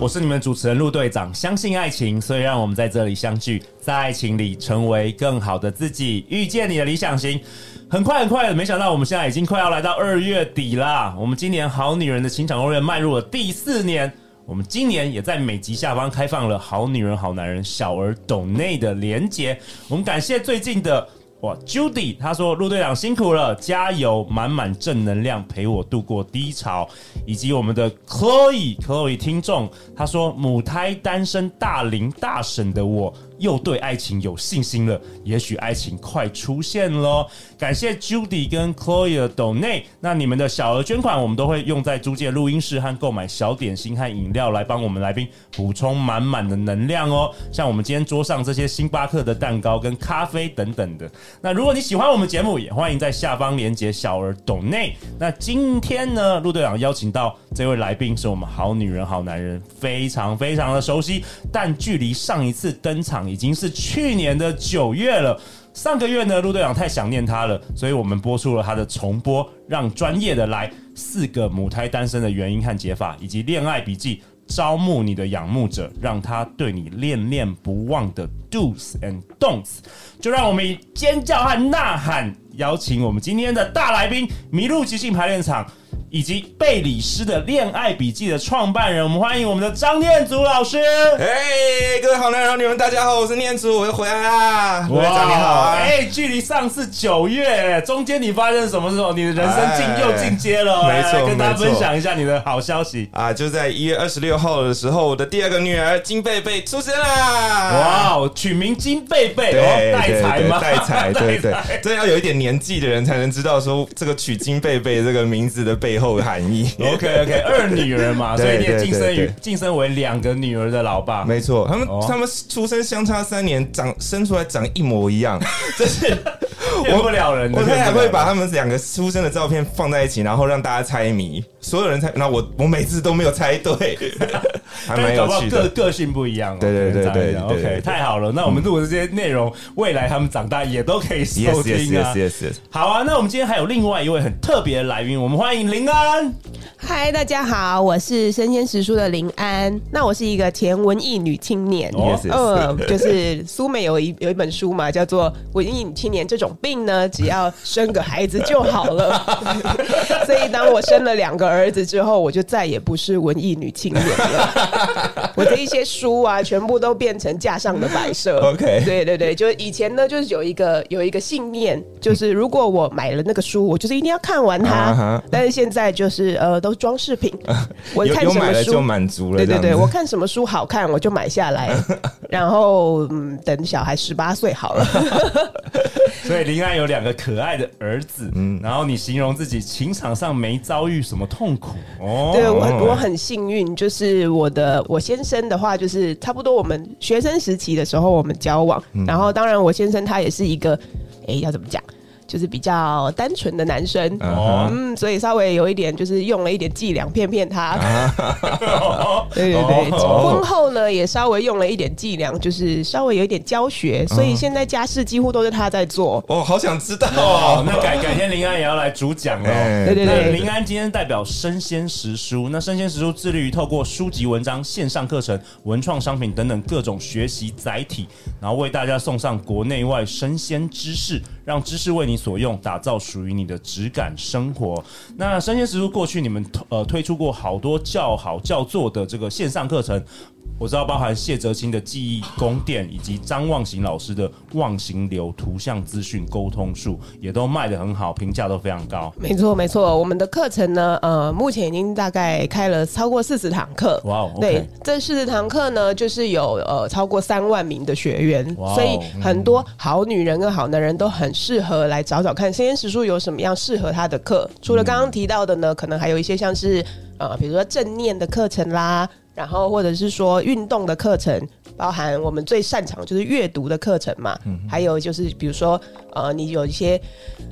我是你们主持人陆队长。相信爱情，所以让我们在这里相聚，在爱情里成为更好的自己，遇见你的理想型。很快很快的，没想到我们现在已经快要来到二月底啦。我们今年好女人的情场攻略迈入了第四年。我们今年也在每集下方开放了好女人好男人小额抖内的连结。我们感谢最近的哇，Judy，他说陆队长辛苦了，加油，满满正能量陪我度过低潮。以及我们的 Chloe，Chloe 听众，他说母胎单身大龄大婶的我。又对爱情有信心了，也许爱情快出现喽！感谢 Judy 跟 Chloe 的 donate，那你们的小额捐款，我们都会用在租借录音室和购买小点心和饮料，来帮我们来宾补充满满的能量哦。像我们今天桌上这些星巴克的蛋糕跟咖啡等等的。那如果你喜欢我们节目，也欢迎在下方连接小额 donate。那今天呢，陆队长邀请到这位来宾是我们好女人好男人，非常非常的熟悉，但距离上一次登场。已经是去年的九月了。上个月呢，陆队长太想念他了，所以我们播出了他的重播，让专业的来四个母胎单身的原因和解法，以及恋爱笔记，招募你的仰慕者，让他对你恋恋不忘的 do's and don'ts。就让我们以尖叫和呐喊，邀请我们今天的大来宾——麋鹿即兴排练场。以及贝里斯的恋爱笔记的创办人，我们欢迎我们的张念祖老师。哎、各位好男人、好女人，大家好，我是念祖，我又回来啦。哇，张你好啊！哎，距离上次九月，中间你发生什么时候？你的人生进又进阶了。没错，跟大家分享一下你的好消息啊！就在一月二十六号的时候，我的第二个女儿金贝贝出生啦！哇，取名金贝贝，哦，带财吗？带财，对对，这要有一点年纪的人才能知道，说这个取金贝贝这个名字的背后的含义。OK OK，二女儿嘛，所以你也晋升于晋升为两个女儿的老爸。没错，他们、哦、他们出生相差三年，长生出来长一模一样，这是 骗不了人的。我现在还会把他们两个出生的照片放在一起，然后让大家猜谜，所有人猜。那我我每次都没有猜对，还蛮有趣的。个个性不一样、哦，对对对对，对，对，OK，太好了。那我们录的这些内容、嗯，未来他们长大也都可以收听啊。Yes, yes, yes, yes, yes. 好啊，那我们今天还有另外一位很特别的来宾，我们欢迎林安。嗨，大家好，我是生鲜食书的林安。那我是一个前文艺女青年，嗯、就是苏美有一有一本书嘛，叫做《文艺女青年这种病呢，只要生个孩子就好了。》所以当我生了两个儿子之后，我就再也不是文艺女青年了。我的一些书啊，全部都变成架上的摆设。OK，对对对，就是以前呢，就是有一个有一个信念，就是如果我买了那个书，我就是一定要看完它。Uh -huh. 但是现在就是呃。都装饰品，我看什么书就满足了。对对对，我看什么书好看，我就买下来，然后嗯，等小孩十八岁好了。所以林安有两个可爱的儿子，嗯，然后你形容自己情场上没遭遇什么痛苦哦。对，我我很幸运，就是我的我先生的话，就是差不多我们学生时期的时候我们交往，嗯、然后当然我先生他也是一个，哎，要怎么讲？就是比较单纯的男生，uh. 嗯，所以稍微有一点，就是用了一点伎俩骗骗他。Uh. 对对对，婚后呢也稍微用了一点伎俩，就是稍微有一点教学，所以现在家事几乎都是他在做。哦、uh 好想知道哦，那改改天林安也要来主讲哦。Uh. 对对对，林安今天代表生鲜时书，那生鲜时书致力于透过书籍、文章、线上课程、文创商品等等各种学习载体，然后为大家送上国内外生鲜知识。让知识为你所用，打造属于你的质感生活。那生鲜食蔬过去你们呃推出过好多叫好叫座的这个线上课程。我知道包含谢哲青的记忆宫殿，以及张望行老师的望行流图像资讯沟通术，也都卖得很好，评价都非常高。没错，没错，我们的课程呢，呃，目前已经大概开了超过四十堂课。哇、wow, okay，对，这四十堂课呢，就是有呃超过三万名的学员，wow, 所以很多好女人跟好男人都很适合来找找看，生鲜时书有什么样适合他的课。除了刚刚提到的呢，可能还有一些像是呃，比如说正念的课程啦。然后，或者是说运动的课程，包含我们最擅长就是阅读的课程嘛。嗯。还有就是，比如说，呃，你有一些，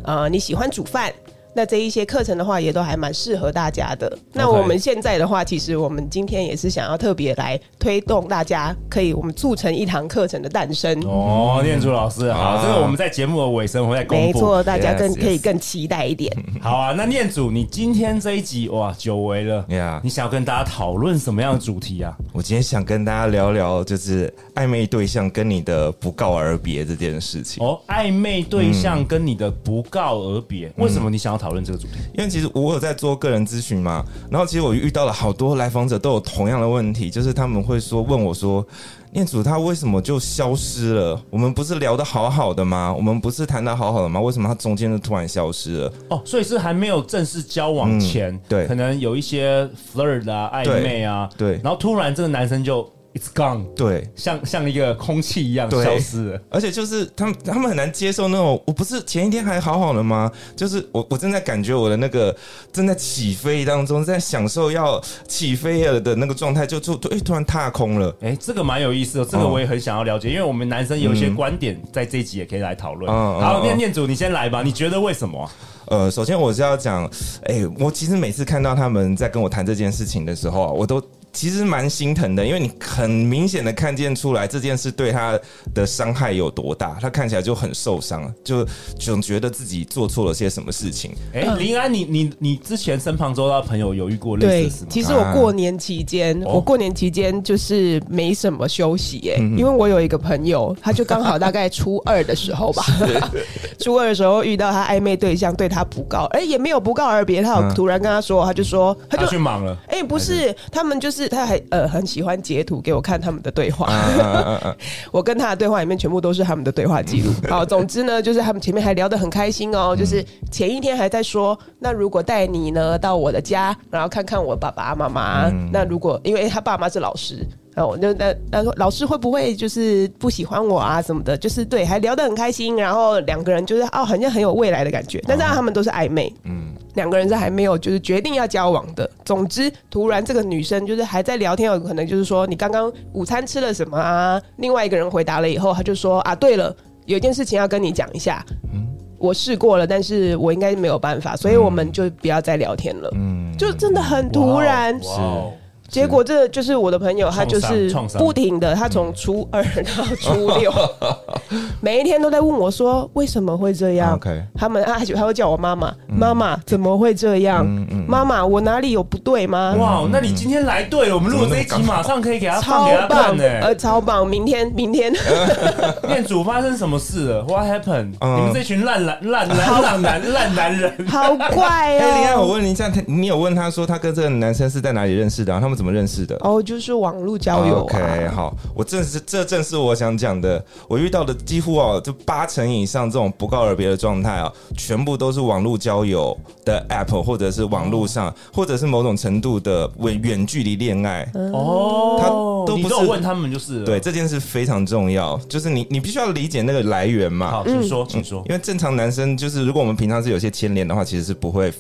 呃，你喜欢煮饭，那这一些课程的话，也都还蛮适合大家的。那我们现在的话，其实我们今天也是想要特别来推动大家，可以我们促成一堂课程的诞生。哦，念祖老师，好，这个我们在节目的尾声会再公布。没错，大家更可以更期待一点。好啊，那念祖，你今天这一集哇，久违了呀！你想要跟大家讨论什么样的主题啊？我今天想跟大家聊聊，就是暧昧对象跟你的不告而别这件事情。哦，暧昧对象跟你的不告而别，为什么你想要讨论这个主题？因为其实我有在做个人咨询嘛，然后其实我遇到了好多来访者都有同样的问题，就是他们会说问我说，念祖他为什么就消失了？我们不是聊得好好的吗？我们不是谈得好好的吗？为什么他中间就突然消失了？哦，所以是还没有正式交往前，嗯、对，可能有一些 flirt 啊、暧昧啊，对，对，然后突然这个男生就。It's gone，对，像像一个空气一样消失了。而且就是他们他们很难接受那种，我不是前一天还好好的吗？就是我我正在感觉我的那个正在起飞当中，在享受要起飞了的那个状态，就就哎突然踏空了。哎，这个蛮有意思的，这个我也很想要了解，因为我们男生有一些观点，在这一集也可以来讨论。嗯，好，念念主，你先来吧。你觉得为什么？呃，首先我是要讲，哎，我其实每次看到他们在跟我谈这件事情的时候啊，我都。其实蛮心疼的，因为你很明显的看见出来这件事对他的伤害有多大，他看起来就很受伤，就总觉得自己做错了些什么事情。哎、欸，林安，你你你之前身旁周遭朋友有遇过类似的事吗？对，其实我过年期间，啊、我过年期间就是没什么休息、欸，哎、哦，因为我有一个朋友，他就刚好大概初二的时候吧，初二的时候遇到他暧昧对象对他不告，哎、欸，也没有不告而别，他有突然跟他说，他就说他就他去忙了，哎、欸，不是，他们就是。他还呃很喜欢截图给我看他们的对话，我跟他的对话里面全部都是他们的对话记录。好，总之呢，就是他们前面还聊得很开心哦，就是前一天还在说，那如果带你呢到我的家，然后看看我爸爸妈妈，那如果因为他爸妈是老师，然后我就那他说老师会不会就是不喜欢我啊什么的，就是对，还聊得很开心，然后两个人就是哦好像很有未来的感觉，但是他们都是暧昧，嗯。两个人是还没有就是决定要交往的。总之，突然这个女生就是还在聊天，有可能就是说你刚刚午餐吃了什么啊？另外一个人回答了以后，他就说啊，对了，有一件事情要跟你讲一下。嗯，我试过了，但是我应该没有办法，所以我们就不要再聊天了。嗯，就真的很突然。是。结果这就是我的朋友，他就是不停的，他从初二到初六，每一天都在问我说为什么会这样。他们啊，他会叫我妈妈，妈妈怎么会这样？妈妈，我哪里有不对吗？哇，那你今天来对了，我们录这一集马上可以给他放给他看呢。呃，超棒！明天，明天，店主发生什么事了？What happened？你们这群烂男、烂男、烂男、烂男人，好怪哦！哎，林安，我问你一下，你有问他说他跟这个男生是在哪里认识的？他们怎么认识的？哦，就是网络交友。OK，好，我正是这正是我想讲的。我遇到的几乎哦，就八成以上这种不告而别的状态啊，全部都是网络交友的 App，或者是网络上，或者是某种程度的远远距离恋爱。哦，他都不是问他们就是对这件事非常重要，就是你你必须要理解那个来源嘛。好，请说，请说。因为正常男生就是，如果我们平常是有些牵连的话，其实是不会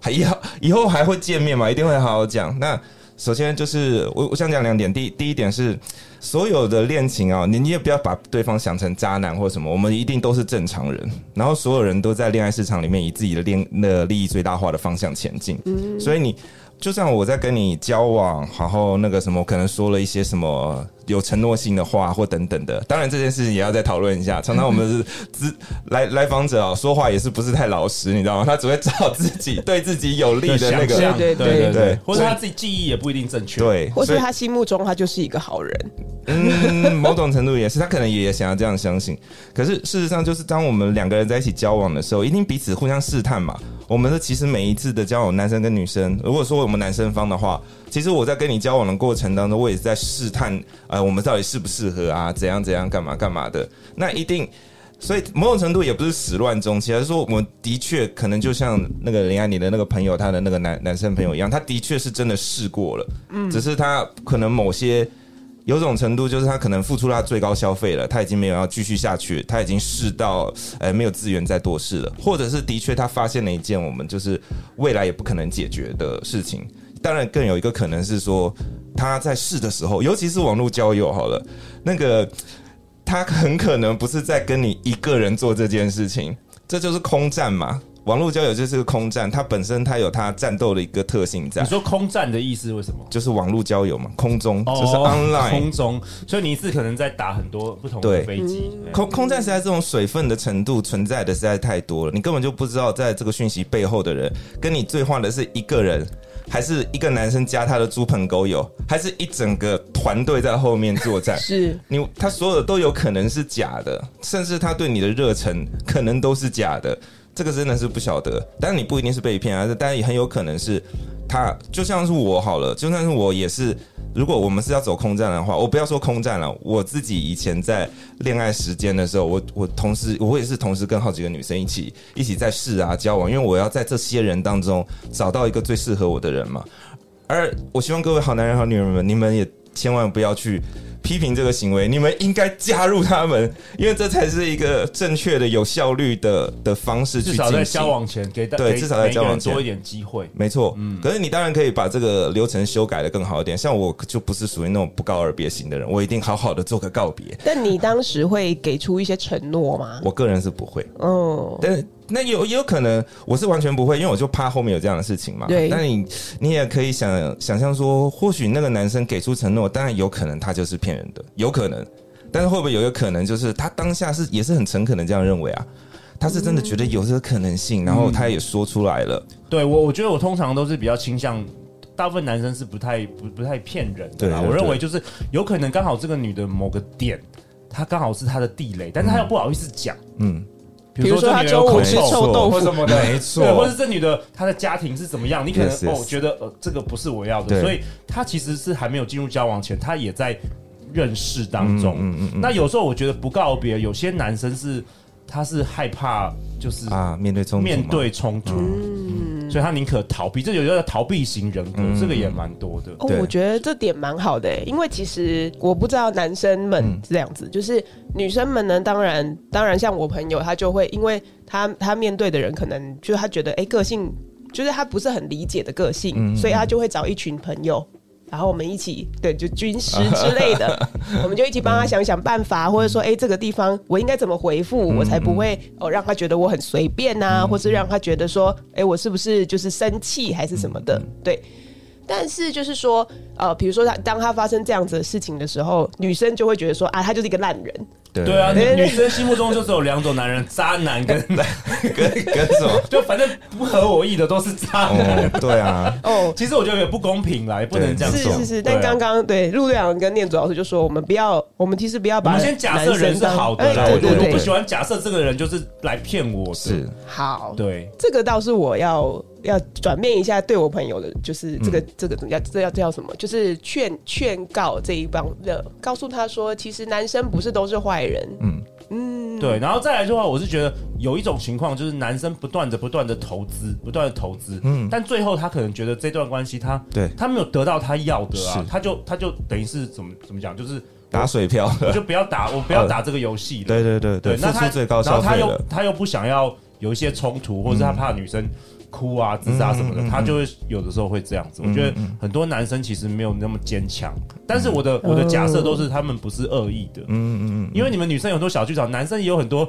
还以后以后还会见面嘛，一定会好好讲。那首先就是我我想讲两点，第第一点是所有的恋情啊，你你也不要把对方想成渣男或什么，我们一定都是正常人，然后所有人都在恋爱市场里面以自己的恋那利益最大化的方向前进，所以你。就像我在跟你交往，然后那个什么，可能说了一些什么有承诺性的话或等等的。当然这件事情也要再讨论一下。常常我们是资来 来访者啊，说话也是不是太老实，你知道吗？他只会找自己对自己有利的那个，对对对对 对，或者他自己记忆也不一定正确，对，或是他心目中他就是一个好人。嗯，某种程度也是，他可能也想要这样相信。可是事实上，就是当我们两个人在一起交往的时候，一定彼此互相试探嘛。我们的其实每一次的交往，男生跟女生，如果说我们男生方的话，其实我在跟你交往的过程当中，我也是在试探，呃，我们到底适不适合啊？怎样怎样干嘛干嘛的？那一定，所以某种程度也不是始乱终弃，而是说我们的确可能就像那个林安妮的那个朋友，他的那个男男生朋友一样，他的确是真的试过了，嗯，只是他可能某些。有种程度，就是他可能付出了他最高消费了，他已经没有要继续下去，他已经试到，呃，没有资源再多试了，或者是的确他发现了一件我们就是未来也不可能解决的事情。当然，更有一个可能是说他在试的时候，尤其是网络交友好了，那个他很可能不是在跟你一个人做这件事情，这就是空战嘛。网络交友就是个空战，它本身它有它战斗的一个特性在。你说空战的意思为什么？就是网络交友嘛，空中、哦、就是 online 空中，所以你一次可能在打很多不同的飞机。空空战实在这种水分的程度存在的实在太多了，你根本就不知道在这个讯息背后的人跟你对话的是一个人，还是一个男生加他的猪朋狗友，还是一整个团队在后面作战？是你他所有的都有可能是假的，甚至他对你的热忱可能都是假的。这个真的是不晓得，但你不一定是被骗啊，但也很有可能是他，就像是我好了，就算是我也是，如果我们是要走空战的话，我不要说空战了，我自己以前在恋爱时间的时候，我我同时我也是同时跟好几个女生一起一起在试啊交往，因为我要在这些人当中找到一个最适合我的人嘛，而我希望各位好男人好女人们，你们也千万不要去。批评这个行为，你们应该加入他们，因为这才是一个正确的、有效率的的方式去进行。至少在交往前给对，至少在交往前多一点机会。没错，嗯。可是你当然可以把这个流程修改的更好一点。像我就不是属于那种不告而别型的人，我一定好好的做个告别。但你当时会给出一些承诺吗？我个人是不会。哦，但是。那有也有可能，我是完全不会，因为我就怕后面有这样的事情嘛。对。那你你也可以想想象说，或许那个男生给出承诺，当然有可能他就是骗人的，有可能。但是会不会有一个可能，就是他当下是也是很诚恳的这样认为啊？他是真的觉得有这个可能性，嗯、然后他也说出来了。对我，我觉得我通常都是比较倾向，大部分男生是不太不不太骗人的啦。对对对，我认为就是有可能刚好这个女的某个点，她刚好是她的地雷，但是她又不好意思讲。嗯。嗯比如说他教我吃臭豆腐什么的，没错，或者是这女的她的家庭是怎么样，你可能哦觉得呃这个不是我要的，所以她其实是还没有进入交往前，她也在认识当中。嗯嗯嗯。那有时候我觉得不告别，有些男生是他是害怕就是啊面对冲突面对冲突。嗯所以他宁可逃避，这有叫逃避型人格，嗯、这个也蛮多的。哦，我觉得这点蛮好的，因为其实我不知道男生们这样子，嗯、就是女生们呢，当然，当然像我朋友，他就会，因为他他面对的人可能就是他觉得，哎、欸，个性就是他不是很理解的个性，嗯、所以他就会找一群朋友。然后我们一起，对，就军师之类的，我们就一起帮他想想办法，或者说，哎，这个地方我应该怎么回复，我才不会哦让他觉得我很随便呐，或是让他觉得说，哎，我是不是就是生气还是什么的，对。但是就是说，呃，比如说他当他发生这样子的事情的时候，女生就会觉得说啊，他就是一个烂人。对，对啊，女生心目中就只有两种男人：渣男跟 跟跟什么？就反正不合我意的都是渣男。哦。对啊，哦，其实我觉得也不公平啦，也不能这样说。是是是，但刚刚对陆队长跟念祖老师就说，我们不要，我们其实不要把我们先假设人是好的，欸、对对对，我不喜欢假设这个人就是来骗我的。是好，对，这个倒是我要。要转变一下对我朋友的，就是这个、嗯、这个怎么叫这要这叫什么？就是劝劝告这一帮的，告诉他说，其实男生不是都是坏人。嗯嗯，对。然后再来的话，我是觉得有一种情况，就是男生不断的不断的投资，不断的投资，嗯，但最后他可能觉得这段关系他对他没有得到他要的啊，他就他就等于是怎么怎么讲，就是打水漂，我就不要打，我不要打这个游戏了。对对对对，那他然后他又他又不想要有一些冲突，或者是他怕女生。哭啊，自杀什么的，嗯嗯嗯、他就会有的时候会这样子。我觉得很多男生其实没有那么坚强，嗯、但是我的我的假设都是他们不是恶意的。嗯嗯嗯，嗯因为你们女生有很多小剧场，男生也有很多。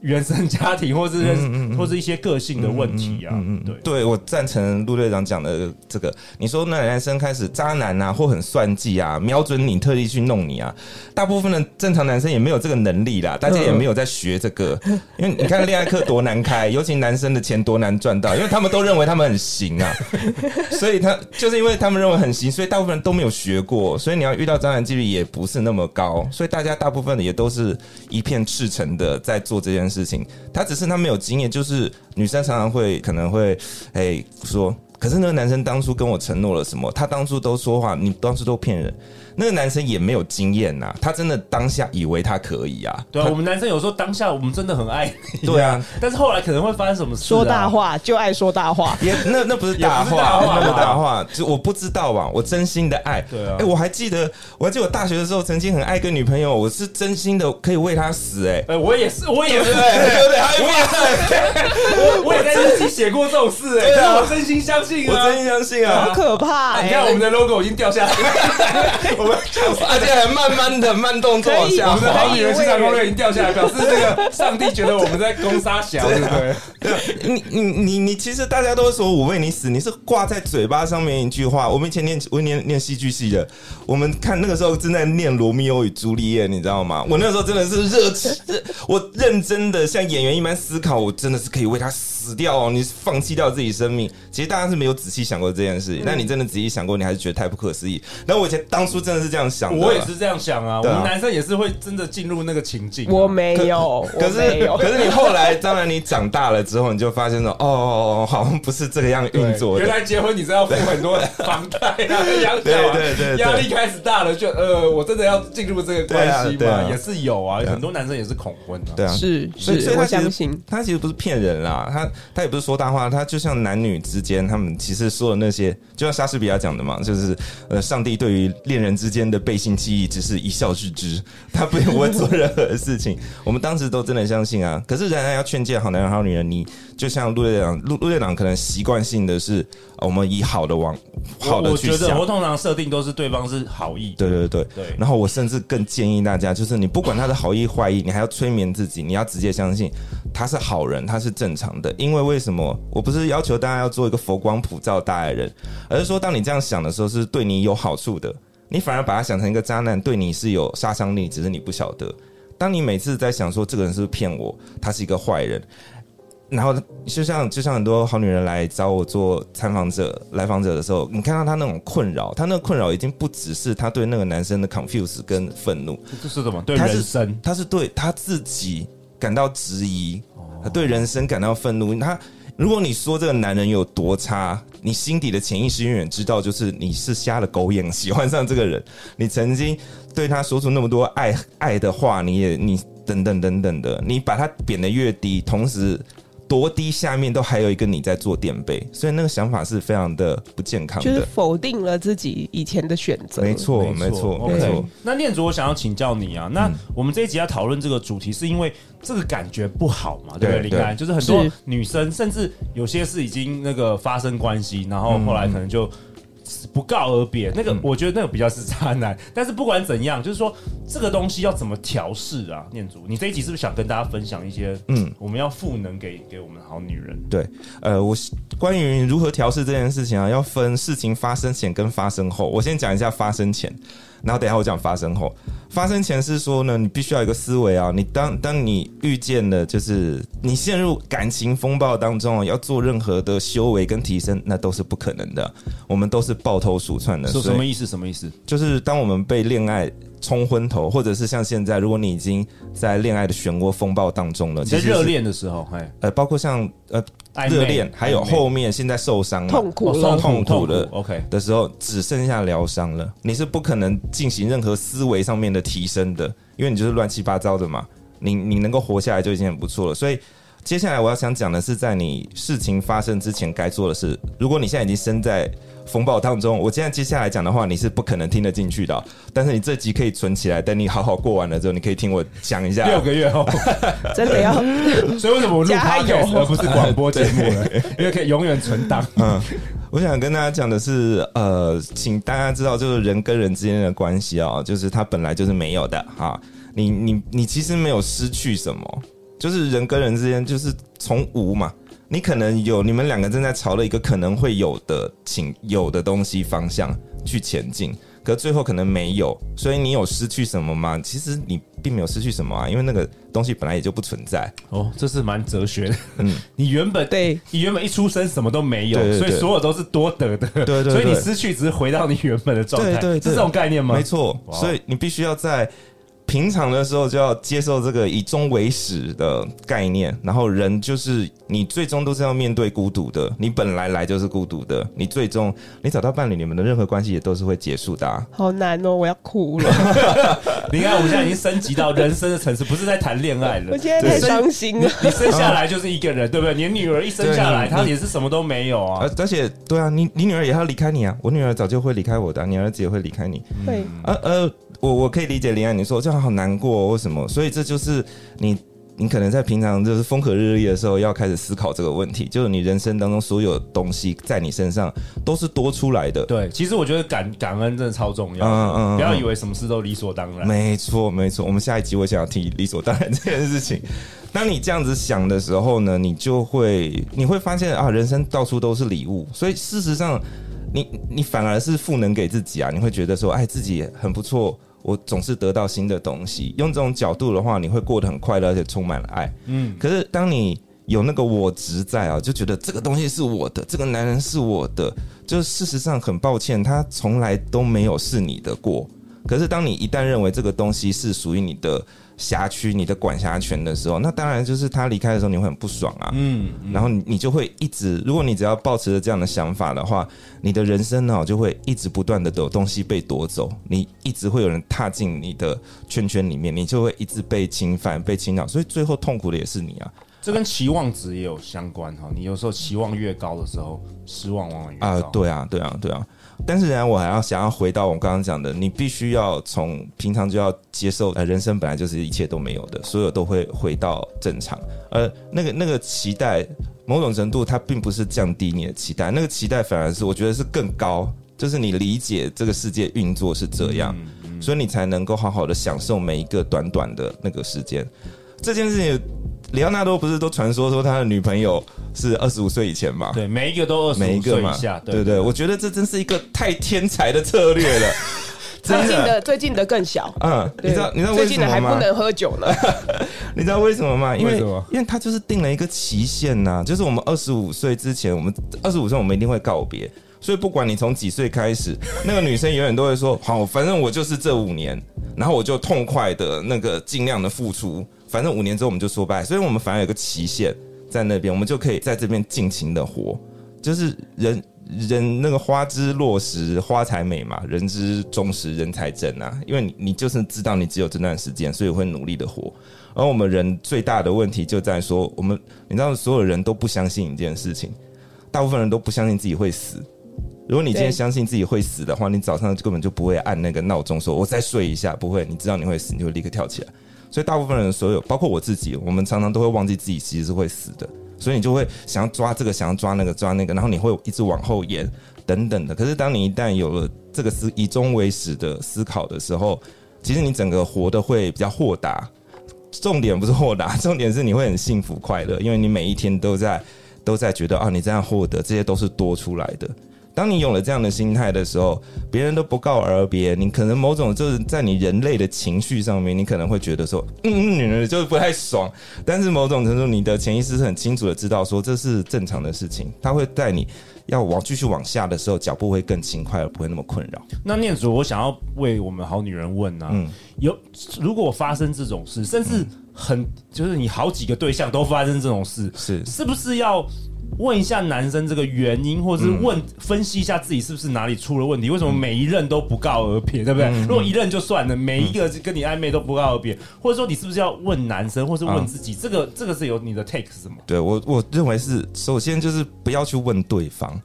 原生家庭，或是或是一些个性的问题啊，对，对我赞成陆队长讲的这个。你说那男生开始渣男啊，或很算计啊，瞄准你，特地去弄你啊。大部分的正常男生也没有这个能力啦，大家也没有在学这个。因为你看恋爱课多难开，尤其男生的钱多难赚到，因为他们都认为他们很行啊，所以他就是因为他们认为很行，所以大部分人都没有学过，所以你要遇到渣男几率也不是那么高。所以大家大部分的也都是一片赤诚的在做这件事。情，他只是他没有经验，就是女生常常会可能会哎说，可是那个男生当初跟我承诺了什么？他当初都说话，你当初都骗人。那个男生也没有经验呐，他真的当下以为他可以啊。对啊，我们男生有时候当下我们真的很爱你。对啊，但是后来可能会发生什么事？说大话就爱说大话，也那那不是大话，那么大话就我不知道吧，我真心的爱。对啊，哎，我还记得，我还记得我大学的时候曾经很爱个女朋友，我是真心的可以为她死。哎，哎，我也是，我也是，对对对，我也是，我我也在日记写过这种事。哎，我真心相信，我真心相信啊，好可怕！你看我们的 logo 已经掉下来，我 们而且还慢慢的慢动作往下，我们的好女人情场攻略已经掉下来，表示这个上帝觉得我们在攻杀小，对不对？你你你你，其实大家都说我为你死，你是挂在嘴巴上面一句话。我们以前念我念念戏剧系的，我们看那个时候正在念罗密欧与朱丽叶，你知道吗？我那时候真的是热情，我认真的像演员一般思考，我真的是可以为他死掉哦，你放弃掉自己生命。其实大家是没有仔细想过这件事，那、嗯、你真的仔细想过，你还是觉得太不可思议。那我以前当初真的是这样想的，我也是这样想啊。我们男生也是会真的进入那个情境、啊。我没有，可是可是你后来，当然你长大了之后，你就发现说，哦，好像不是这个样运作。原来结婚你是要付很多房贷啊，养小孩，对对对，压力开始大了，就呃，我真的要进入这个关系嘛、啊？也是有啊，很多男生也是恐婚的、啊。对啊，是所以所以他我相信他其实不是骗人啦，他他也不是说大话，他就像男女之间，他们其实说的那些，就像莎士比亚讲的嘛，就是呃，上帝对于恋人之间的背信弃义，只是一笑置之，他不不会做任何的事情。我们当时都真的相信啊，可是仍然要劝诫好男人好女人，你就像陆队长，陆陆队长可能习惯性的是，我们以好的往好的去想。我觉得我通常设定都是对方是好意。对对对对。然后我甚至更建议大家，就是你不管他的好意坏意，你还要催眠自己，你要直接相信他是好人，他是正常的。因为为什么？我不是要求大家要做一个佛光普照大爱人，而是说当你这样想的时候，是对你有好处的。你反而把他想成一个渣男，对你是有杀伤力，只是你不晓得。当你每次在想说这个人是不是骗我，他是一个坏人，然后就像就像很多好女人来找我做参访者、来访者的时候，你看到他那种困扰，他那个困扰已经不只是他对那个男生的 confuse 跟愤怒，这是什么？对人生，他是对他自己感到质疑，对人生感到愤怒。他如果你说这个男人有多差，你心底的潜意识永远知道，就是你是瞎了狗眼喜欢上这个人，你曾经。对他说出那么多爱爱的话，你也你等等等等的，你把他贬得越低，同时多低下面都还有一个你在做垫背，所以那个想法是非常的不健康的，就是否定了自己以前的选择。没错，没错，没错。Okay, 那念祖，我想要请教你啊，那我们这一集要讨论这个主题，是因为这个感觉不好嘛？对不对？林安，就是很多女生，甚至有些是已经那个发生关系，然后后来可能就。不告而别，那个我觉得那个比较是渣男。嗯、但是不管怎样，就是说这个东西要怎么调试啊？念祖，你这一集是不是想跟大家分享一些？嗯，我们要赋能给给我们好女人。对，呃，我关于如何调试这件事情啊，要分事情发生前跟发生后。我先讲一下发生前。然后等一下我讲发生后，发生前是说呢，你必须要有一个思维啊，你当当你遇见了，就是你陷入感情风暴当中，要做任何的修为跟提升，那都是不可能的。我们都是抱头鼠窜的。说什么意思？什么意思？就是当我们被恋爱冲昏头，或者是像现在，如果你已经在恋爱的漩涡风暴当中了，其实热恋的时候，呃，包括像呃。热恋，还有后面现在受伤了，痛苦痛苦的，OK 的时候，只剩下疗伤了。你是不可能进行任何思维上面的提升的，因为你就是乱七八糟的嘛。你你能够活下来就已经很不错了。所以接下来我要想讲的是，在你事情发生之前该做的事。如果你现在已经身在风暴当中，我现在接下来讲的话，你是不可能听得进去的。但是你这集可以存起来，等你好好过完了之后，你可以听我讲一下。六个月后，真的要。所以为什么我录 podcast 而不是广播节目呢？因为可以永远存档。嗯，我想跟大家讲的是，呃，请大家知道，就是人跟人之间的关系哦，就是它本来就是没有的哈。你你你其实没有失去什么，就是人跟人之间就是从无嘛。你可能有，你们两个正在朝着一个可能会有的请有的东西方向去前进，可最后可能没有，所以你有失去什么吗？其实你并没有失去什么啊，因为那个东西本来也就不存在。哦，这是蛮哲学的。嗯，你原本对，你原本一出生什么都没有，所以所有都是多得的。对对，对，所以你失去只是回到你原本的状态。对，是这种概念吗？没错，所以你必须要在。平常的时候就要接受这个以终为始的概念，然后人就是你最终都是要面对孤独的，你本来来就是孤独的，你最终你找到伴侣，你们的任何关系也都是会结束的啊。好难哦，我要哭了。你看，我们现在已经升级到人生的层次，不是在谈恋爱了。我现在太伤心了。你生下来就是一个人，对不对？你女儿一生下来，她也是什么都没有啊。而且，对啊，你你女儿也要离开你啊。我女儿早就会离开我的，你儿子也会离开你。对，呃呃。我我可以理解林安你说这样好难过，为什么？所以这就是你你可能在平常就是风和日丽的时候，要开始思考这个问题，就是你人生当中所有东西在你身上都是多出来的。对，其实我觉得感感恩真的超重要。嗯嗯，不要以为什么事都理所当然。没错没错，我们下一集我想要提理所当然这件事情。当你这样子想的时候呢，你就会你会发现啊，人生到处都是礼物。所以事实上，你你反而是赋能给自己啊，你会觉得说，哎，自己很不错。我总是得到新的东西，用这种角度的话，你会过得很快乐，而且充满了爱。嗯，可是当你有那个我执在啊，就觉得这个东西是我的，这个男人是我的，就事实上很抱歉，他从来都没有是你的过。可是当你一旦认为这个东西是属于你的。辖区你的管辖权的时候，那当然就是他离开的时候你会很不爽啊。嗯，嗯，然后你你就会一直，如果你只要保持着这样的想法的话，你的人生呢就会一直不断的有东西被夺走，你一直会有人踏进你的圈圈里面，你就会一直被侵犯、被侵扰，所以最后痛苦的也是你啊。这跟期望值也有相关哈，你有时候期望越高的时候，失望往往越高。啊，对啊，对啊，对啊。但是，然我还要想要回到我刚刚讲的，你必须要从平常就要接受，呃，人生本来就是一切都没有的，所有都会回到正常。而那个那个期待，某种程度它并不是降低你的期待，那个期待反而是我觉得是更高，就是你理解这个世界运作是这样，所以你才能够好好的享受每一个短短的那个时间。这件事情。里奥纳多不是都传说说他的女朋友是二十五岁以前嘛？对，每一个都二十五岁以下。对对，对，我觉得这真是一个太天才的策略了。最近的最近的更小。嗯，你知道你知道为什么吗？最近的还不能喝酒呢。你知道为什么吗？因为因为他就是定了一个期限呐、啊，就是我们二十五岁之前，我们二十五岁我们一定会告别。所以不管你从几岁开始，那个女生永远都会说：好，反正我就是这五年，然后我就痛快的那个尽量的付出。反正五年之后我们就说拜，所以我们反而有个期限在那边，我们就可以在这边尽情的活。就是人人那个花之落实花才美嘛，人之忠实人才真啊。因为你你就是知道你只有这段时间，所以会努力的活。而我们人最大的问题就在说，我们你知道所有人都不相信一件事情，大部分人都不相信自己会死。如果你今天相信自己会死的话，你早上根本就不会按那个闹钟说“我再睡一下”，不会，你知道你会死，你就立刻跳起来。所以大部分人，所有包括我自己，我们常常都会忘记自己其实是会死的，所以你就会想要抓这个，想要抓那个，抓那个，然后你会一直往后延等等的。可是当你一旦有了这个思以终为始的思考的时候，其实你整个活得会比较豁达。重点不是豁达，重点是你会很幸福快乐，因为你每一天都在都在觉得啊，你这样获得这些都是多出来的。当你有了这样的心态的时候，别人都不告而别，你可能某种就是在你人类的情绪上面，你可能会觉得说，嗯嗯，就是不太爽。但是某种程度，你的潜意识是很清楚的知道说这是正常的事情，它会带你要往继续往下的时候，脚步会更勤快，而不会那么困扰。那念祖，我想要为我们好女人问啊，嗯，有如果发生这种事，甚至很就是你好几个对象都发生这种事，是是不是要？问一下男生这个原因，或者是问分析一下自己是不是哪里出了问题？为什么每一任都不告而别，对不对？如果一任就算了，每一个跟你暧昧都不告而别，或者说你是不是要问男生，或是问自己？这个这个是有你的 take 是什么？对我我认为是，首先就是不要去问对方，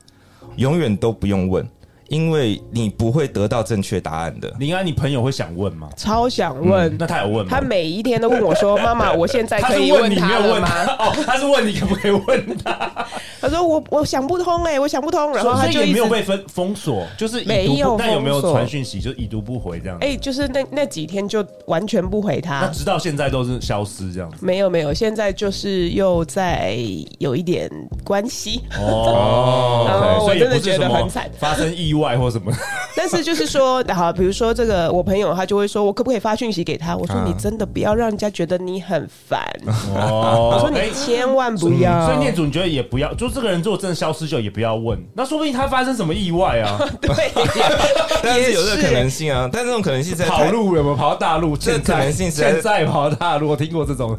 永远都不用问。因为你不会得到正确答案的。林安，你朋友会想问吗？超想问。嗯、那他有问吗？他每一天都问我说：“妈妈，我现在可以问他了吗？” 哦，他是问你可不可以问他？他说：“我我想不通哎、欸，我想不通。”然后他就也没有被封封锁，就是没有。那有没有传讯息？就已读不回这样？哎、欸，就是那那几天就完全不回他。那直到现在都是消失这样子？没有没有，现在就是又在有一点关系哦。然后我真的觉得很惨，发生意外或什么。但是就是说，好，比如说这个我朋友他就会说，我可不可以发讯息给他？我说你真的不要让人家觉得你很烦。哦，我说你千万不要。嗯、所以念主你觉得也不要，就这个人如果真的消失就也不要问。那说不定他发生什么意外啊？对，但是有这个可能性啊。但这种可能性在跑路有没有跑到大陆？这可能性现在跑到大陆，我听过这种。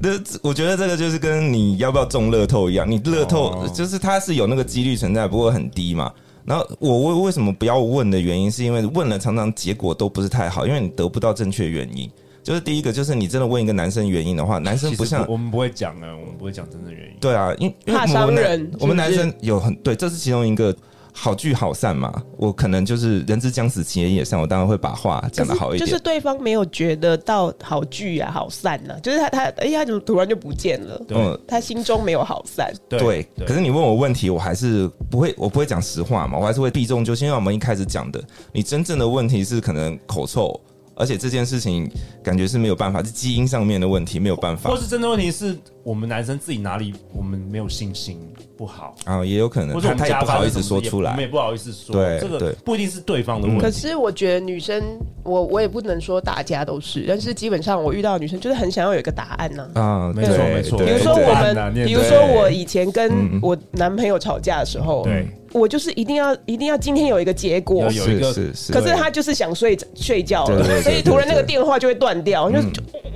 那我觉得这个就是跟你要不要中乐透一样，你乐透就是它是有那个几率存在，不过很低嘛。然后我为为什么不要问的原因，是因为问了常常结果都不是太好，因为你得不到正确原因。就是第一个，就是你真的问一个男生原因的话，男生不像我们不会讲啊，我们不会讲真正原因。对啊，因因为我们男我们男生有很对，这是其中一个好聚好散嘛，我可能就是人之将死，其言也善，我当然会把话讲的好一点。就是对方没有觉得到好聚啊，好散呢、啊，就是他他哎呀，怎么突然就不见了？嗯，他心中没有好散。对，可是你问我问题，我还是不会，我不会讲实话嘛，我还是会避重就轻。因为我们一开始讲的，你真正的问题是可能口臭。而且这件事情感觉是没有办法，是基因上面的问题，没有办法。或是真的问题是我们男生自己哪里我们没有信心不好啊，也有可能。或者我们他也不好意思说出来，我们也不好意思说。对，这个不一定是对方的问题。可是我觉得女生，我我也不能说大家都是，但是基本上我遇到的女生就是很想要有一个答案呢。啊，没错没错。比如说我们，比如说我以前跟我男朋友吵架的时候，对。我就是一定要一定要今天有一个结果，有一个是是，可是他就是想睡睡觉了，所以突然那个电话就会断掉，就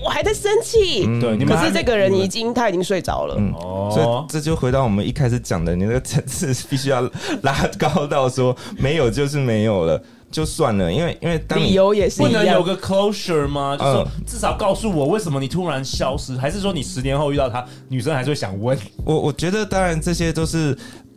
我还在生气，对，可是这个人已经他已经睡着了，哦，所以这就回到我们一开始讲的，你那个层次必须要拉高到说没有就是没有了，就算了，因为因为理由也是不能有个 closure 吗？就是说至少告诉我为什么你突然消失，还是说你十年后遇到他，女生还是会想问？我我觉得当然这些都是。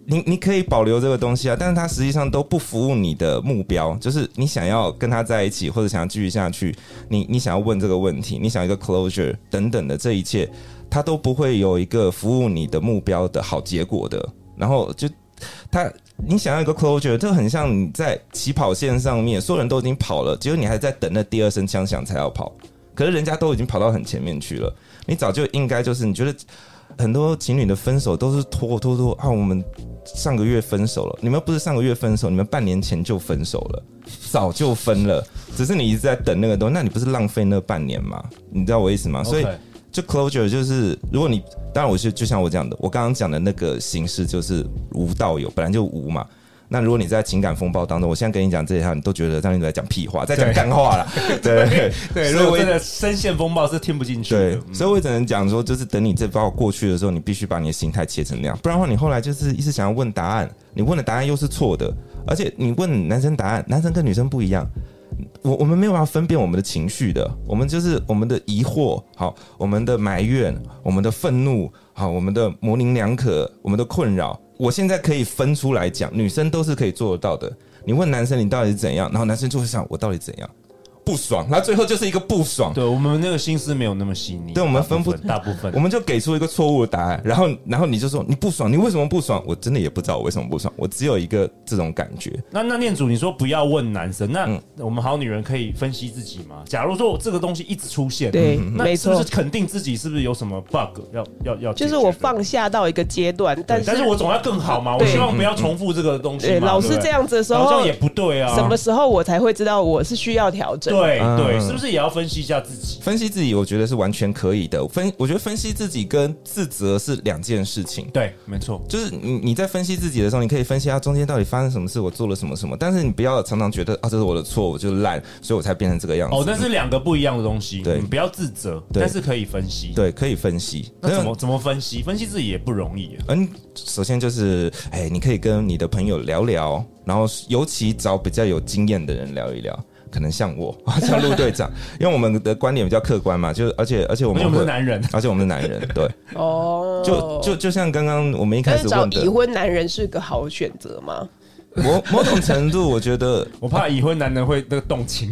你你可以保留这个东西啊，但是它实际上都不服务你的目标，就是你想要跟他在一起，或者想要继续下去，你你想要问这个问题，你想一个 closure 等等的这一切，它都不会有一个服务你的目标的好结果的。然后就他，你想要一个 closure，就很像你在起跑线上面，所有人都已经跑了，结果你还在等那第二声枪响才要跑，可是人家都已经跑到很前面去了，你早就应该就是你觉得。很多情侣的分手都是拖拖拖啊！我们上个月分手了，你们不是上个月分手，你们半年前就分手了，早就分了，只是你一直在等那个东西，那你不是浪费那半年吗？你知道我意思吗？所以就 closure 就是，如果你当然我是就像我讲的，我刚刚讲的那个形式就是无到有，本来就无嘛。那如果你在情感风暴当中，我现在跟你讲这一套，你都觉得张你在讲屁话，在讲干话了。对对，如果真的深陷风暴是听不进去。对，所以我只能讲说，就是等你这包过去的时候，你必须把你的心态切成那样，不然的话，你后来就是一直想要问答案，你问的答案又是错的，而且你问男生答案，男生跟女生不一样。我我们没有办法分辨我们的情绪的，我们就是我们的疑惑，好，我们的埋怨，我们的愤怒，好，我们的模棱两可，我们的困扰。我现在可以分出来讲，女生都是可以做得到的。你问男生你到底是怎样，然后男生就会想我到底怎样。不爽，那最后就是一个不爽。对，我们那个心思没有那么细腻。对，我们分不大部分，我们就给出一个错误的答案，然后，然后你就说你不爽，你为什么不爽？我真的也不知道我为什么不爽，我只有一个这种感觉。那那念祖，你说不要问男生，那我们好女人可以分析自己吗？假如说我这个东西一直出现，对，那是不是肯定自己是不是有什么 bug 要要要？就是我放下到一个阶段，但是但是我总要更好嘛，我希望不要重复这个东西。对，老是这样子的时候，好像也不对啊。什么时候我才会知道我是需要调整？对对，是。不是也要分析一下自己？分析自己，我觉得是完全可以的。分，我觉得分析自己跟自责是两件事情。对，没错，就是你你在分析自己的时候，你可以分析下中间到底发生什么事，我做了什么什么。但是你不要常常觉得啊，这是我的错，我就烂，所以我才变成这个样子。哦，那是两个不一样的东西。对，你不要自责，但是可以分析。对，可以分析。那怎么怎么分析？分析自己也不容易。嗯，首先就是，哎，你可以跟你的朋友聊聊，然后尤其找比较有经验的人聊一聊。可能像我，像陆队长，因为我们的观点比较客观嘛，就是而且而且我们是男人，而且我们是男人，对，哦，就就就像刚刚我们一开始问的，已婚男人是个好选择吗？某某种程度，我觉得 我怕已婚男人会那个动情，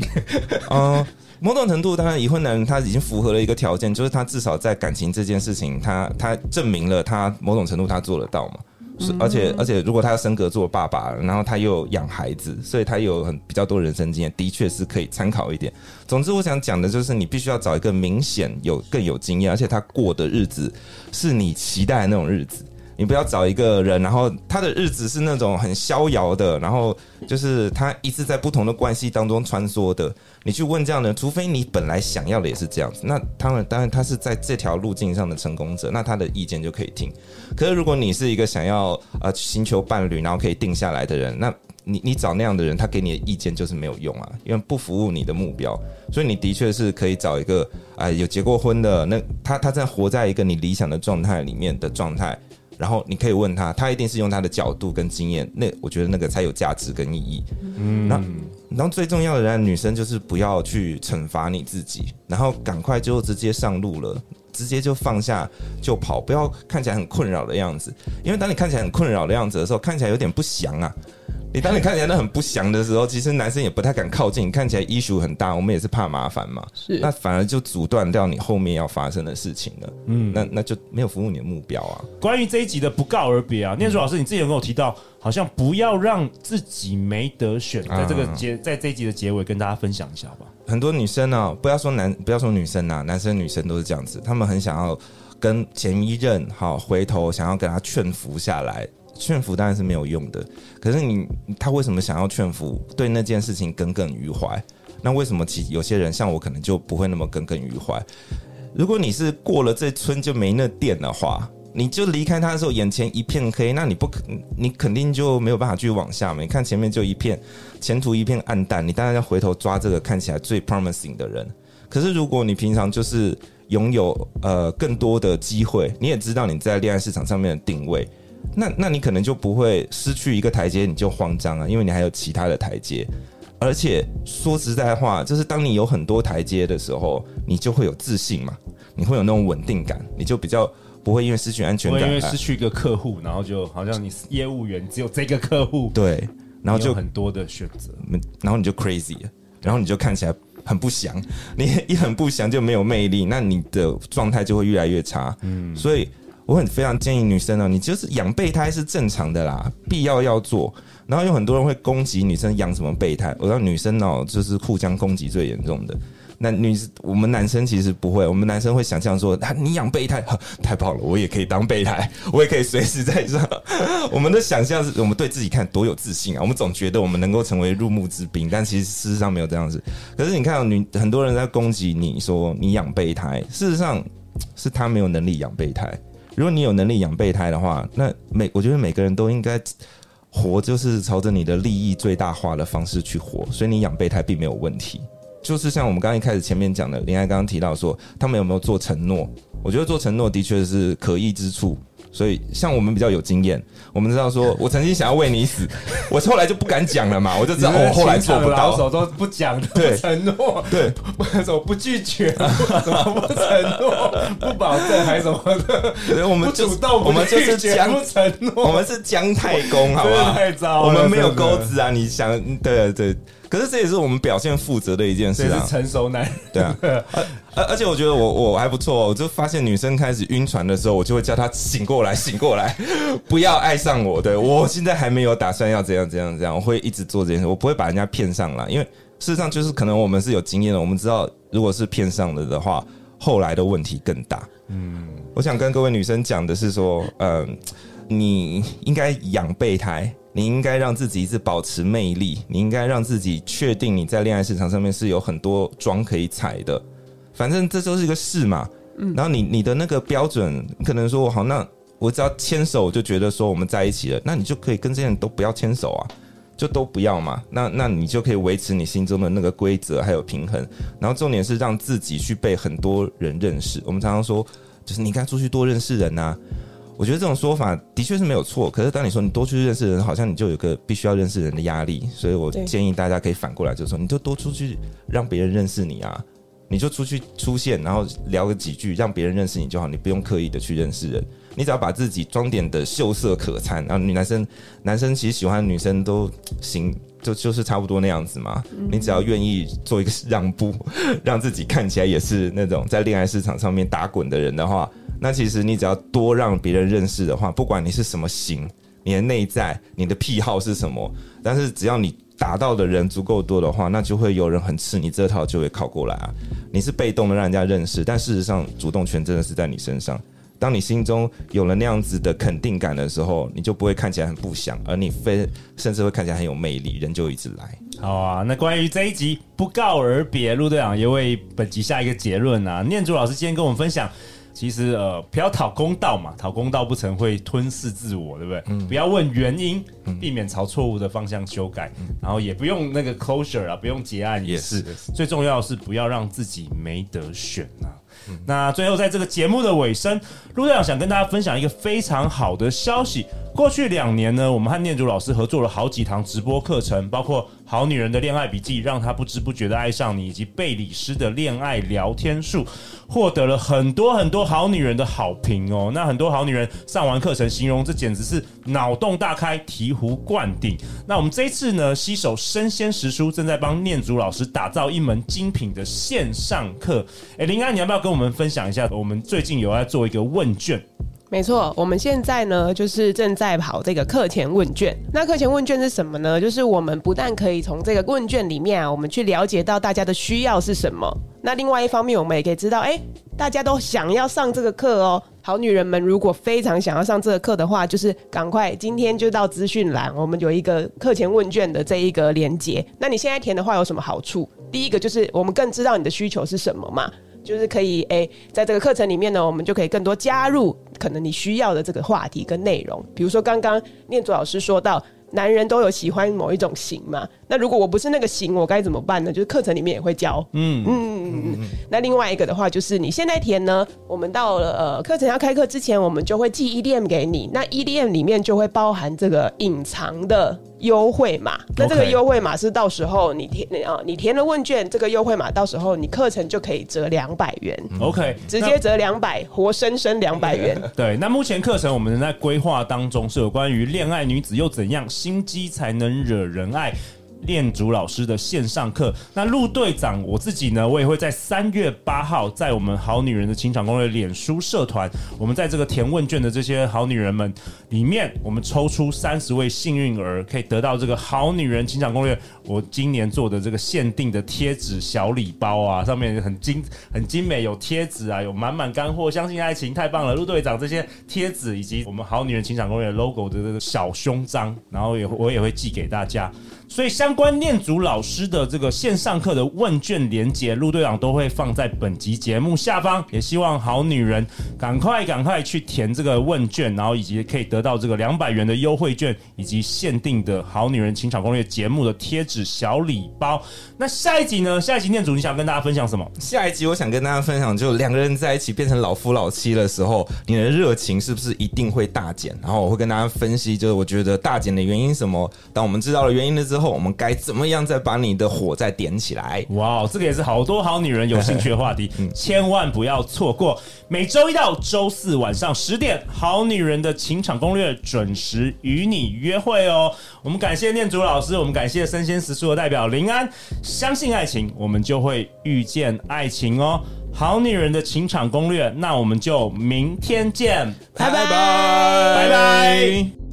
嗯，某种程度，当然已婚男人他已经符合了一个条件，就是他至少在感情这件事情，他他证明了他某种程度他做得到嘛。是，而且而且，如果他要升格做爸爸，然后他又养孩子，所以他有很比较多人生经验，的确是可以参考一点。总之，我想讲的就是，你必须要找一个明显有更有经验，而且他过的日子是你期待的那种日子。你不要找一个人，然后他的日子是那种很逍遥的，然后就是他一直在不同的关系当中穿梭的。你去问这样的人，除非你本来想要的也是这样子，那他们当然他是在这条路径上的成功者，那他的意见就可以听。可是如果你是一个想要呃寻求伴侣，然后可以定下来的人，那你你找那样的人，他给你的意见就是没有用啊，因为不服务你的目标。所以你的确是可以找一个啊、有结过婚的，那他他在活在一个你理想的状态里面的状态。然后你可以问他，他一定是用他的角度跟经验，那我觉得那个才有价值跟意义。嗯，那然后最重要的人，女生就是不要去惩罚你自己，然后赶快就直接上路了，直接就放下就跑，不要看起来很困扰的样子。因为当你看起来很困扰的样子的时候，看起来有点不祥啊。你当你看起来那很不祥的时候，其实男生也不太敢靠近。你看起来 issue 很大，我们也是怕麻烦嘛。是，那反而就阻断掉你后面要发生的事情了。嗯，那那就没有服务你的目标啊。关于这一集的不告而别啊，念珠老师，你自己有跟我提到，好像不要让自己没得选，在这个结，在这一集的结尾跟大家分享一下吧。很多女生啊，不要说男，不要说女生啊，男生女生都是这样子，他们很想要跟前一任好回头，想要跟他劝服下来。劝服当然是没有用的，可是你他为什么想要劝服？对那件事情耿耿于怀。那为什么其有些人像我可能就不会那么耿耿于怀？如果你是过了这村就没那店的话，你就离开他的时候眼前一片黑，那你不可你肯定就没有办法继续往下嘛。你看前面就一片前途一片暗淡，你当然要回头抓这个看起来最 promising 的人。可是如果你平常就是拥有呃更多的机会，你也知道你在恋爱市场上面的定位。那那你可能就不会失去一个台阶，你就慌张啊，因为你还有其他的台阶。而且说实在话，就是当你有很多台阶的时候，你就会有自信嘛，你会有那种稳定感，你就比较不会因为失去安全感，因为失去一个客户，然后就好像你业务员只有这个客户，对，然后就很多的选择，然后你就 crazy，然后你就看起来很不祥，你一很不祥就没有魅力，那你的状态就会越来越差，嗯，所以。我很非常建议女生呢，你就是养备胎是正常的啦，必要要做。然后有很多人会攻击女生养什么备胎，我知道女生哦，就是互相攻击最严重的。那女我们男生其实不会，我们男生会想象说，啊，你养备胎 太棒了，我也可以当备胎，我也可以随时在上。我们的想象是我们对自己看多有自信啊，我们总觉得我们能够成为入幕之宾，但其实事实上没有这样子。可是你看，女很多人在攻击你说你养备胎，事实上是他没有能力养备胎。如果你有能力养备胎的话，那每我觉得每个人都应该活，就是朝着你的利益最大化的方式去活，所以你养备胎并没有问题。就是像我们刚一开始前面讲的，林爱刚刚提到说，他们有没有做承诺？我觉得做承诺的确是可议之处。所以，像我们比较有经验，我们知道说，我曾经想要为你死，我后来就不敢讲了嘛，我就知道我后来做不到。老手都不讲的承诺，对，什么不拒绝，怎么不承诺，不保证，还什么的。我们主动，我们就是姜承诺，我们是姜太公，好不好？太糟，我们没有钩子啊！你想，对对。可是这也是我们表现负责的一件事啊，成熟男人，对啊，而而且我觉得我我还不错，我就发现女生开始晕船的时候，我就会叫她醒过来，醒过来，不要爱上我。对，我现在还没有打算要怎样怎样怎样，我会一直做这件事，我不会把人家骗上来，因为事实上就是可能我们是有经验的，我们知道如果是骗上了的话，后来的问题更大。嗯，我想跟各位女生讲的是说，嗯，你应该养备胎。你应该让自己一直保持魅力，你应该让自己确定你在恋爱市场上面是有很多桩可以踩的，反正这就是一个事嘛。嗯，然后你你的那个标准，可能说我好，那我只要牵手就觉得说我们在一起了，那你就可以跟这些人都不要牵手啊，就都不要嘛。那那你就可以维持你心中的那个规则还有平衡。然后重点是让自己去被很多人认识。我们常常说，就是你应该出去多认识人呐。我觉得这种说法的确是没有错，可是当你说你多出去认识人，好像你就有个必须要认识人的压力，所以我建议大家可以反过来，就是说你就多出去让别人认识你啊，你就出去出现，然后聊个几句，让别人认识你就好，你不用刻意的去认识人，你只要把自己装点的秀色可餐，然后女男生男生其实喜欢女生都行，就就是差不多那样子嘛，你只要愿意做一个让步，让自己看起来也是那种在恋爱市场上面打滚的人的话。那其实你只要多让别人认识的话，不管你是什么型，你的内在、你的癖好是什么，但是只要你打到的人足够多的话，那就会有人很吃你这套，就会靠过来啊。你是被动的让人家认识，但事实上主动权真的是在你身上。当你心中有了那样子的肯定感的时候，你就不会看起来很不祥，而你非甚至会看起来很有魅力，人就一直来。好啊，那关于这一集不告而别，陆队长也为本集下一个结论啊。念祖老师今天跟我们分享。其实呃，不要讨公道嘛，讨公道不成会吞噬自我，对不对？嗯。不要问原因，避免朝错误的方向修改，嗯。然后也不用那个 closure 啊，不用结案也是。Yes, yes. 最重要的是不要让自己没得选啊。嗯。那最后在这个节目的尾声，陆队长想跟大家分享一个非常好的消息。过去两年呢，我们和念祖老师合作了好几堂直播课程，包括《好女人的恋爱笔记》，让她不知不觉的爱上你，以及贝里斯的恋爱聊天术，获得了很多很多好女人的好评哦。那很多好女人上完课程，形容这简直是脑洞大开、醍醐灌顶。那我们这一次呢，携手生鲜时书，正在帮念祖老师打造一门精品的线上课。哎，林安，你要不要跟我们分享一下？我们最近有在做一个问卷。没错，我们现在呢，就是正在跑这个课前问卷。那课前问卷是什么呢？就是我们不但可以从这个问卷里面啊，我们去了解到大家的需要是什么。那另外一方面，我们也可以知道，哎，大家都想要上这个课哦。好女人们如果非常想要上这个课的话，就是赶快今天就到资讯栏，我们有一个课前问卷的这一个连接。那你现在填的话有什么好处？第一个就是我们更知道你的需求是什么嘛。就是可以诶、在这个课程里面呢，我们就可以更多加入可能你需要的这个话题跟内容。比如说刚刚念祖老师说到，男人都有喜欢某一种型嘛，那如果我不是那个型，我该怎么办呢？就是课程里面也会教。嗯嗯嗯嗯。那另外一个的话，就是你现在填呢，我们到了呃课程要开课之前，我们就会寄 EDM 给你，那 EDM 里面就会包含这个隐藏的。优惠码，那这个优惠码是到时候你填啊，你填了问卷，这个优惠码到时候你课程就可以折两百元。OK，直接折两百，活生生两百元。对，那目前课程我们在规划当中是有关于恋爱女子又怎样心机才能惹人爱。念祖老师的线上课，那陆队长我自己呢，我也会在三月八号在我们好女人的情场攻略脸书社团，我们在这个填问卷的这些好女人们里面，我们抽出三十位幸运儿，可以得到这个好女人情场攻略我今年做的这个限定的贴纸小礼包啊，上面很精很精美，有贴纸啊，有满满干货，相信爱情太棒了，陆队长这些贴纸以及我们好女人情场攻略 logo 的这个小胸章，然后也我也会寄给大家。所以相关念祖老师的这个线上课的问卷连接，陆队长都会放在本集节目下方。也希望好女人赶快赶快去填这个问卷，然后以及可以得到这个两百元的优惠券，以及限定的好女人情场攻略节目的贴纸小礼包。那下一集呢？下一集念祖你想跟大家分享什么？下一集我想跟大家分享，就两个人在一起变成老夫老妻的时候，你的热情是不是一定会大减？然后我会跟大家分析，就是我觉得大减的原因什么？当我们知道了原因了之后。我们该怎么样再把你的火再点起来？哇，这个也是好多好女人有兴趣的话题，嗯、千万不要错过。每周一到周四晚上十点，好女人的情场攻略准时与你约会哦。我们感谢念祖老师，我们感谢生鲜时书的代表林安。相信爱情，我们就会遇见爱情哦。好女人的情场攻略，那我们就明天见，拜拜拜拜。拜拜。